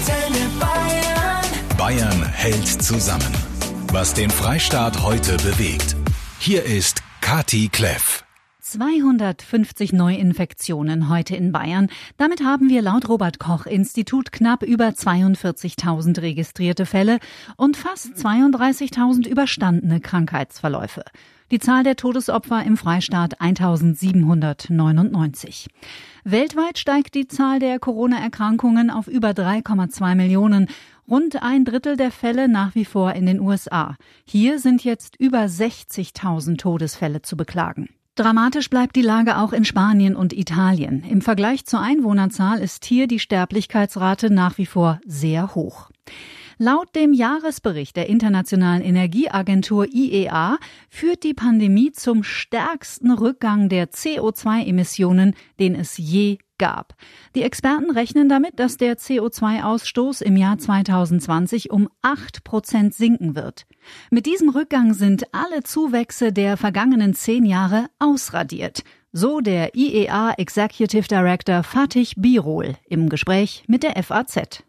Antenne Bayern. Bayern hält zusammen. Was den Freistaat heute bewegt. Hier ist Kati Kleff. 250 Neuinfektionen heute in Bayern. Damit haben wir laut Robert Koch Institut knapp über 42.000 registrierte Fälle und fast 32.000 überstandene Krankheitsverläufe. Die Zahl der Todesopfer im Freistaat 1799. Weltweit steigt die Zahl der Corona-Erkrankungen auf über 3,2 Millionen. Rund ein Drittel der Fälle nach wie vor in den USA. Hier sind jetzt über 60.000 Todesfälle zu beklagen. Dramatisch bleibt die Lage auch in Spanien und Italien. Im Vergleich zur Einwohnerzahl ist hier die Sterblichkeitsrate nach wie vor sehr hoch. Laut dem Jahresbericht der Internationalen Energieagentur IEA führt die Pandemie zum stärksten Rückgang der CO2-Emissionen, den es je gab. Die Experten rechnen damit, dass der CO2-Ausstoß im Jahr 2020 um 8 Prozent sinken wird. Mit diesem Rückgang sind alle Zuwächse der vergangenen zehn Jahre ausradiert. So der IEA Executive Director Fatih Birol im Gespräch mit der FAZ.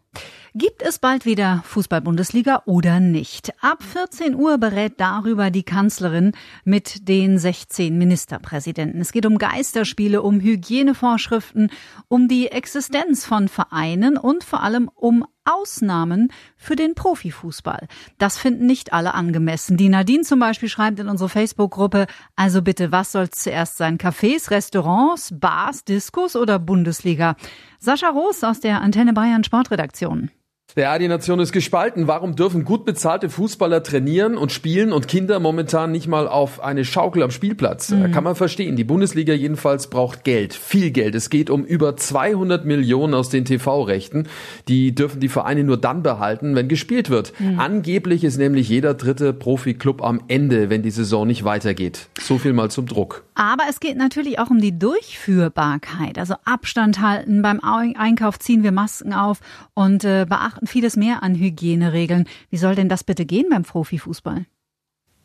Gibt es bald wieder Fußball-Bundesliga oder nicht? Ab 14 Uhr berät darüber die Kanzlerin mit den 16 Ministerpräsidenten. Es geht um Geisterspiele, um Hygienevorschriften, um die Existenz von Vereinen und vor allem um Ausnahmen für den Profifußball. Das finden nicht alle angemessen. Die Nadine zum Beispiel schreibt in unsere Facebook-Gruppe, also bitte, was soll zuerst sein? Cafés, Restaurants, Bars, Diskos oder Bundesliga? Sascha Roos aus der Antenne Bayern Sportredaktion. Ja, die Nation ist gespalten. Warum dürfen gut bezahlte Fußballer trainieren und spielen und Kinder momentan nicht mal auf eine Schaukel am Spielplatz? Mhm. Kann man verstehen. Die Bundesliga jedenfalls braucht Geld, viel Geld. Es geht um über 200 Millionen aus den TV-Rechten. Die dürfen die Vereine nur dann behalten, wenn gespielt wird. Mhm. Angeblich ist nämlich jeder dritte Profiklub am Ende, wenn die Saison nicht weitergeht. So viel mal zum Druck. Aber es geht natürlich auch um die Durchführbarkeit. Also Abstand halten, beim Einkauf ziehen wir Masken auf und äh, beachten beachten vieles mehr an Hygieneregeln. Wie soll denn das bitte gehen beim Profifußball?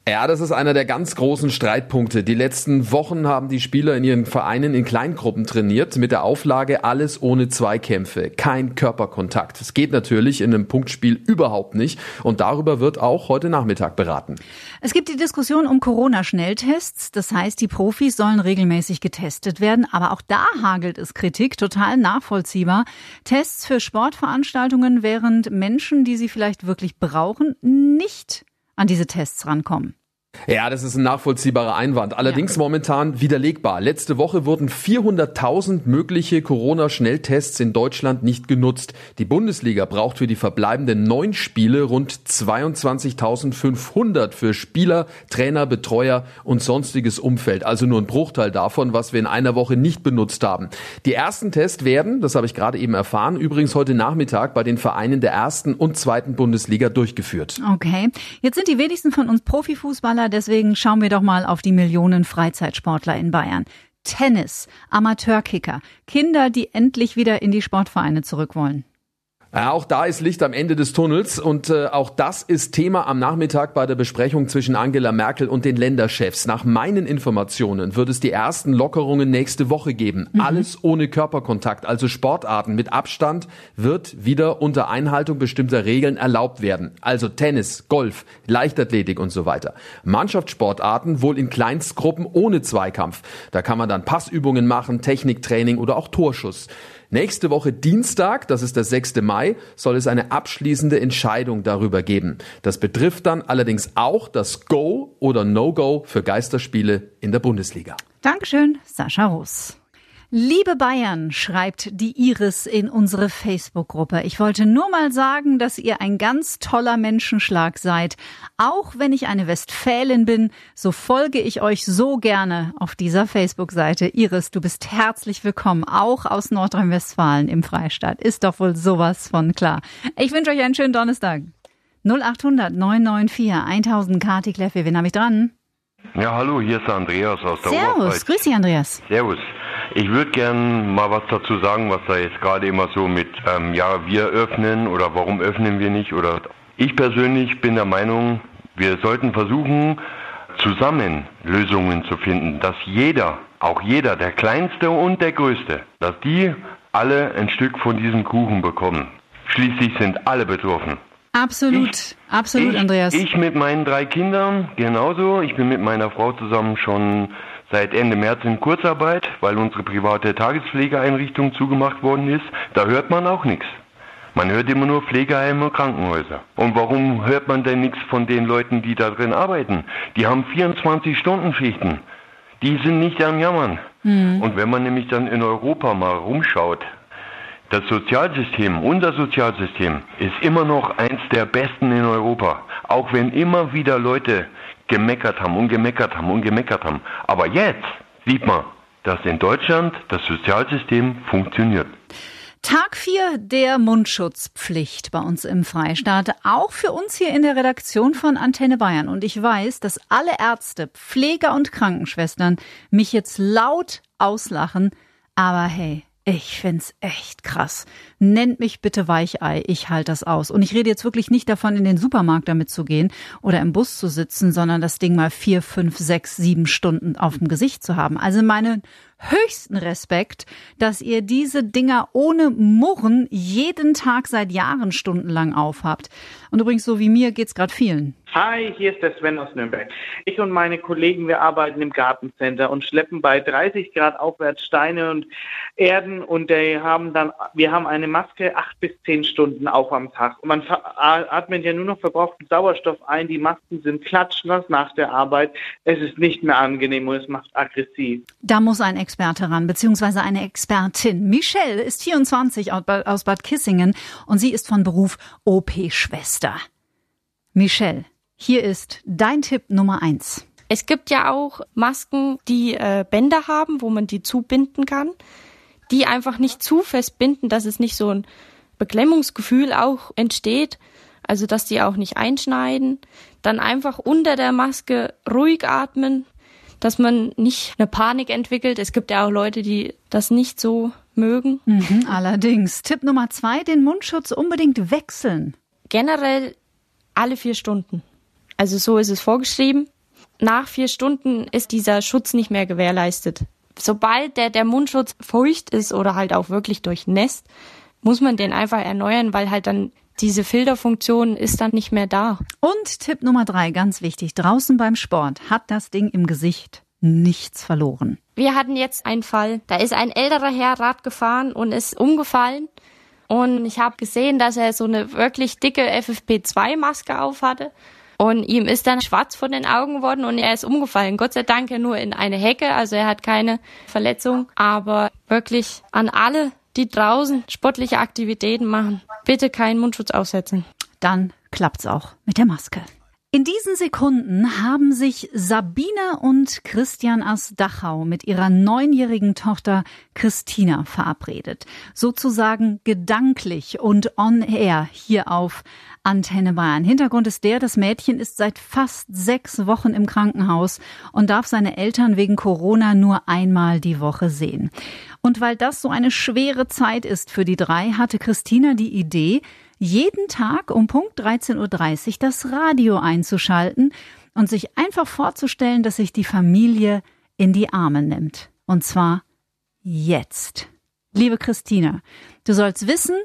Ja, das ist einer der ganz großen Streitpunkte. Die letzten Wochen haben die Spieler in ihren Vereinen in Kleingruppen trainiert, mit der Auflage alles ohne Zweikämpfe, kein Körperkontakt. Es geht natürlich in einem Punktspiel überhaupt nicht und darüber wird auch heute Nachmittag beraten. Es gibt die Diskussion um Corona-Schnelltests. Das heißt, die Profis sollen regelmäßig getestet werden, aber auch da hagelt es Kritik, total nachvollziehbar. Tests für Sportveranstaltungen, während Menschen, die sie vielleicht wirklich brauchen, nicht an diese Tests rankommen. Ja, das ist ein nachvollziehbarer Einwand. Allerdings ja. momentan widerlegbar. Letzte Woche wurden 400.000 mögliche Corona-Schnelltests in Deutschland nicht genutzt. Die Bundesliga braucht für die verbleibenden neun Spiele rund 22.500 für Spieler, Trainer, Betreuer und sonstiges Umfeld. Also nur ein Bruchteil davon, was wir in einer Woche nicht benutzt haben. Die ersten Tests werden, das habe ich gerade eben erfahren, übrigens heute Nachmittag bei den Vereinen der ersten und zweiten Bundesliga durchgeführt. Okay. Jetzt sind die wenigsten von uns Profifußballer deswegen schauen wir doch mal auf die Millionen Freizeitsportler in Bayern. Tennis, Amateurkicker, Kinder, die endlich wieder in die Sportvereine zurück wollen. Ja, auch da ist Licht am Ende des Tunnels und äh, auch das ist Thema am Nachmittag bei der Besprechung zwischen Angela Merkel und den Länderchefs. Nach meinen Informationen wird es die ersten Lockerungen nächste Woche geben. Mhm. Alles ohne Körperkontakt, also Sportarten mit Abstand wird wieder unter Einhaltung bestimmter Regeln erlaubt werden. Also Tennis, Golf, Leichtathletik und so weiter. Mannschaftssportarten wohl in Kleinstgruppen ohne Zweikampf. Da kann man dann Passübungen machen, Techniktraining oder auch Torschuss. Nächste Woche Dienstag, das ist der 6. Mai, soll es eine abschließende Entscheidung darüber geben. Das betrifft dann allerdings auch das Go oder No-Go für Geisterspiele in der Bundesliga. Dankeschön, Sascha Russ. Liebe Bayern, schreibt die Iris in unsere Facebook-Gruppe. Ich wollte nur mal sagen, dass ihr ein ganz toller Menschenschlag seid. Auch wenn ich eine Westfälin bin, so folge ich euch so gerne auf dieser Facebook-Seite. Iris, du bist herzlich willkommen, auch aus Nordrhein-Westfalen im Freistaat. Ist doch wohl sowas von klar. Ich wünsche euch einen schönen Donnerstag. 0800 994 1000 Kati Kleffe. Wen habe ich dran? Ja, hallo, hier ist der Andreas aus der Servus, Oberpfalz. grüß dich, Andreas. Servus. Ich würde gern mal was dazu sagen, was da jetzt gerade immer so mit, ähm, ja, wir öffnen oder warum öffnen wir nicht oder ich persönlich bin der Meinung, wir sollten versuchen, zusammen Lösungen zu finden, dass jeder, auch jeder, der Kleinste und der Größte, dass die alle ein Stück von diesem Kuchen bekommen. Schließlich sind alle betroffen. Absolut, Ich- absolut, ich, Andreas. Ich mit meinen drei Kindern genauso. Ich bin mit meiner Frau zusammen schon seit Ende März in Kurzarbeit, weil unsere private Tagespflegeeinrichtung zugemacht worden ist. Da hört man auch nichts. Man hört immer nur Pflegeheime und Krankenhäuser. Und warum hört man denn nichts von den Leuten, die da drin arbeiten? Die haben 24-Stunden-Schichten. Die sind nicht am Jammern. Und wenn man nämlich dann in Europa mal rumschaut, das Sozialsystem, unser Sozialsystem, ist immer noch eins der besten in Europa. Auch wenn immer wieder Leute gemeckert haben und gemeckert haben und gemeckert haben. Aber jetzt sieht man, dass in Deutschland das Sozialsystem funktioniert. Tag 4 der Mundschutzpflicht bei uns im Freistaat, auch für uns hier in der Redaktion von Antenne Bayern. Und ich weiß, dass alle Ärzte, Pfleger und Krankenschwestern mich jetzt laut auslachen. Aber hey, ich find's echt krass. Nennt mich bitte Weichei, ich halte das aus. Und ich rede jetzt wirklich nicht davon, in den Supermarkt damit zu gehen oder im Bus zu sitzen, sondern das Ding mal vier, fünf, sechs, sieben Stunden auf dem Gesicht zu haben. Also meinen höchsten Respekt, dass ihr diese Dinger ohne Murren jeden Tag seit Jahren stundenlang aufhabt. Und übrigens, so wie mir geht's gerade vielen. Hi, hier ist der Sven aus Nürnberg. Ich und meine Kollegen, wir arbeiten im Gartencenter und schleppen bei 30 Grad aufwärts Steine und Erden und wir haben dann, wir haben eine Maske acht bis zehn Stunden auf am Tag. Man ver- atmet ja nur noch verbrauchten Sauerstoff ein. Die Masken sind klatschnass nach der Arbeit. Es ist nicht mehr angenehm und es macht aggressiv. Da muss ein Experte ran, beziehungsweise eine Expertin. Michelle ist 24 aus Bad- Kissingen und sie ist von Beruf OP-Schwester. Michelle, hier ist dein Tipp Nummer eins. Es gibt ja auch Masken, die äh, Bänder haben, wo man die zubinden kann, die einfach nicht zu fest binden, dass es nicht so ein Beklemmungsgefühl auch entsteht, also dass die auch nicht einschneiden. Dann einfach unter der Maske ruhig atmen, dass man nicht eine Panik entwickelt. Es gibt ja auch Leute, die das nicht so mögen. Mhm, allerdings. Tipp Nummer zwei, den Mundschutz unbedingt wechseln. generell alle vier Stunden. Also so ist es vorgeschrieben. Nach vier Stunden ist dieser Schutz nicht mehr gewährleistet. Sobald der, der Mundschutz feucht ist oder halt auch wirklich durchnässt, muss man den einfach erneuern, weil halt dann diese Filterfunktion ist dann nicht mehr da. Und Tipp Nummer drei, ganz wichtig, draußen beim Sport hat das Ding im Gesicht nichts verloren. Wir hatten jetzt einen Fall, da ist ein älterer Herr Rad gefahren und ist umgefallen. Und ich habe gesehen, dass er so eine wirklich dicke FFP2-Maske auf hatte. Und ihm ist dann schwarz vor den Augen geworden und er ist umgefallen. Gott sei Dank nur in eine Hecke, also er hat keine Verletzung. Aber wirklich an alle, die draußen sportliche Aktivitäten machen, bitte keinen Mundschutz aufsetzen. Dann klappt's auch mit der Maske. In diesen Sekunden haben sich Sabine und Christian aus Dachau mit ihrer neunjährigen Tochter Christina verabredet. Sozusagen gedanklich und on air hier auf Antenne Bayern. Hintergrund ist der, das Mädchen ist seit fast sechs Wochen im Krankenhaus und darf seine Eltern wegen Corona nur einmal die Woche sehen. Und weil das so eine schwere Zeit ist für die drei, hatte Christina die Idee, jeden Tag um Punkt 13.30 Uhr das Radio einzuschalten und sich einfach vorzustellen, dass sich die Familie in die Arme nimmt. Und zwar jetzt. Liebe Christina, du sollst wissen,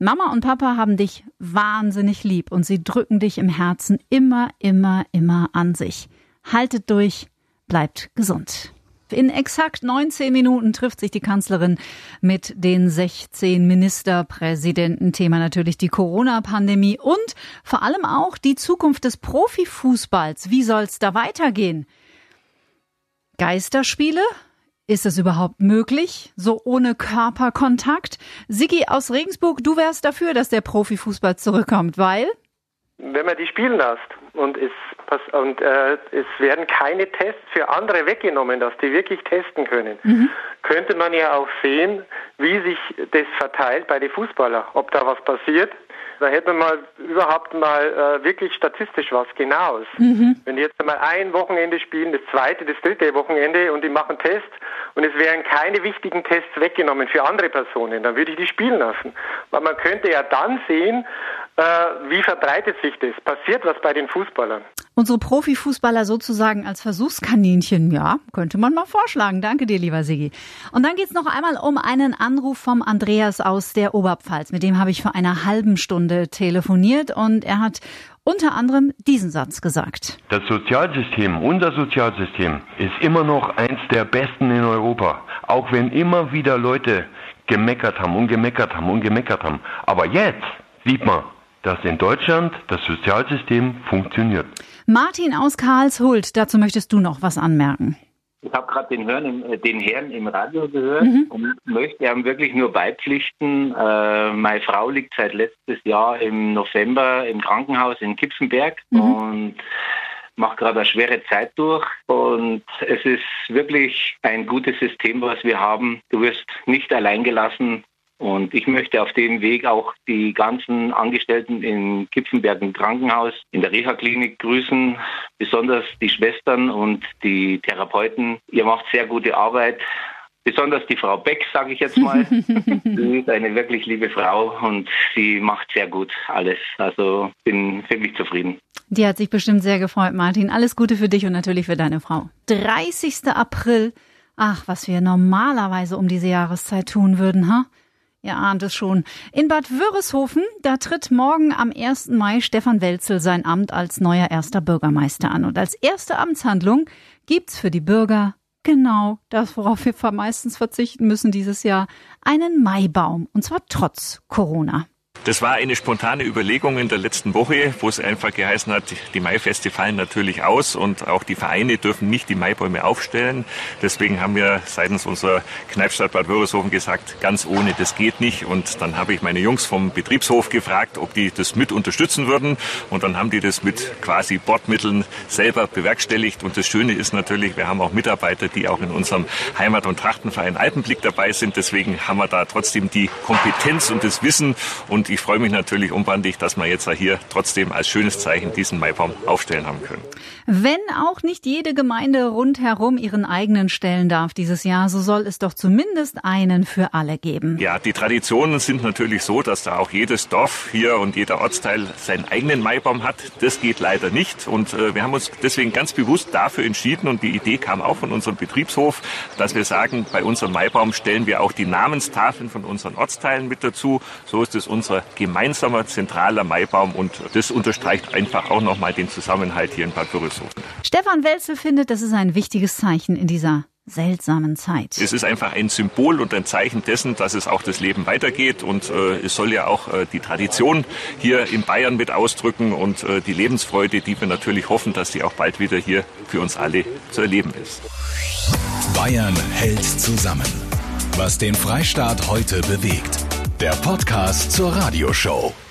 Mama und Papa haben dich wahnsinnig lieb und sie drücken dich im Herzen immer, immer, immer an sich. Haltet durch, bleibt gesund. In exakt 19 Minuten trifft sich die Kanzlerin mit den 16 Ministerpräsidenten. Thema natürlich die Corona-Pandemie und vor allem auch die Zukunft des Profifußballs. Wie soll's da weitergehen? Geisterspiele? Ist es überhaupt möglich? So ohne Körperkontakt? Sigi aus Regensburg, du wärst dafür, dass der Profifußball zurückkommt, weil? wenn man die spielen lässt und es und äh, es werden keine Tests für andere weggenommen, dass die wirklich testen können, könnte man ja auch sehen, wie sich das verteilt bei den Fußballern, ob da was passiert. Da hätte man mal überhaupt mal äh, wirklich statistisch was Genaues. Wenn die jetzt mal ein Wochenende spielen, das zweite, das dritte Wochenende und die machen Tests und es wären keine wichtigen Tests weggenommen für andere Personen, dann würde ich die spielen lassen. Weil man könnte ja dann sehen, äh, wie verbreitet sich das? Passiert was bei den Fußballern? Unsere Profifußballer sozusagen als Versuchskaninchen, ja, könnte man mal vorschlagen. Danke dir, lieber Sigi. Und dann geht's noch einmal um einen Anruf vom Andreas aus der Oberpfalz. Mit dem habe ich vor einer halben Stunde telefoniert und er hat unter anderem diesen Satz gesagt. Das Sozialsystem, unser Sozialsystem, ist immer noch eins der besten in Europa. Auch wenn immer wieder Leute gemeckert haben und gemeckert haben und gemeckert haben. Aber jetzt sieht man, dass in Deutschland das Sozialsystem funktioniert. Martin aus Karlshult, dazu möchtest du noch was anmerken. Ich habe gerade den, Herrn im, den Herrn im Radio gehört mhm. und möchte ihm wirklich nur beipflichten. Äh, meine Frau liegt seit letztes Jahr im November im Krankenhaus in Kipfenberg mhm. und macht gerade eine schwere Zeit durch. Und es ist wirklich ein gutes System, was wir haben. Du wirst nicht allein gelassen. Und ich möchte auf dem Weg auch die ganzen Angestellten in Kipfenberg im Krankenhaus, in der Reha-Klinik grüßen, besonders die Schwestern und die Therapeuten. Ihr macht sehr gute Arbeit. Besonders die Frau Beck, sage ich jetzt mal. sie ist eine wirklich liebe Frau und sie macht sehr gut alles. Also bin wirklich zufrieden. Die hat sich bestimmt sehr gefreut, Martin. Alles Gute für dich und natürlich für deine Frau. 30. April. Ach, was wir normalerweise um diese Jahreszeit tun würden, ha? Ihr ahnt es schon. In Bad Wörishofen, da tritt morgen am 1. Mai Stefan Welzel sein Amt als neuer erster Bürgermeister an. Und als erste Amtshandlung gibt's für die Bürger genau das, worauf wir meistens verzichten müssen dieses Jahr, einen Maibaum. Und zwar trotz Corona. Das war eine spontane Überlegung in der letzten Woche, wo es einfach geheißen hat, die Maifeste fallen natürlich aus und auch die Vereine dürfen nicht die Maibäume aufstellen. Deswegen haben wir seitens unserer Kneipstadt Bad Wörishofen gesagt, ganz ohne, das geht nicht. Und dann habe ich meine Jungs vom Betriebshof gefragt, ob die das mit unterstützen würden. Und dann haben die das mit quasi Bordmitteln selber bewerkstelligt. Und das Schöne ist natürlich, wir haben auch Mitarbeiter, die auch in unserem Heimat- und Trachtenverein Alpenblick dabei sind. Deswegen haben wir da trotzdem die Kompetenz und das Wissen und ich freue mich natürlich unbandig, dass wir jetzt hier trotzdem als schönes Zeichen diesen Maibaum aufstellen haben können. Wenn auch nicht jede Gemeinde rundherum ihren eigenen stellen darf dieses Jahr, so soll es doch zumindest einen für alle geben. Ja, die Traditionen sind natürlich so, dass da auch jedes Dorf hier und jeder Ortsteil seinen eigenen Maibaum hat. Das geht leider nicht und äh, wir haben uns deswegen ganz bewusst dafür entschieden und die Idee kam auch von unserem Betriebshof, dass wir sagen, bei unserem Maibaum stellen wir auch die Namenstafeln von unseren Ortsteilen mit dazu. So ist es unser gemeinsamer zentraler Maibaum und das unterstreicht einfach auch nochmal den Zusammenhalt hier in Bad Wörishofen. Stefan Welzel findet, das ist ein wichtiges Zeichen in dieser seltsamen Zeit. Es ist einfach ein Symbol und ein Zeichen dessen, dass es auch das Leben weitergeht und äh, es soll ja auch äh, die Tradition hier in Bayern mit ausdrücken und äh, die Lebensfreude, die wir natürlich hoffen, dass sie auch bald wieder hier für uns alle zu erleben ist. Bayern hält zusammen. Was den Freistaat heute bewegt. Der Podcast zur Radioshow.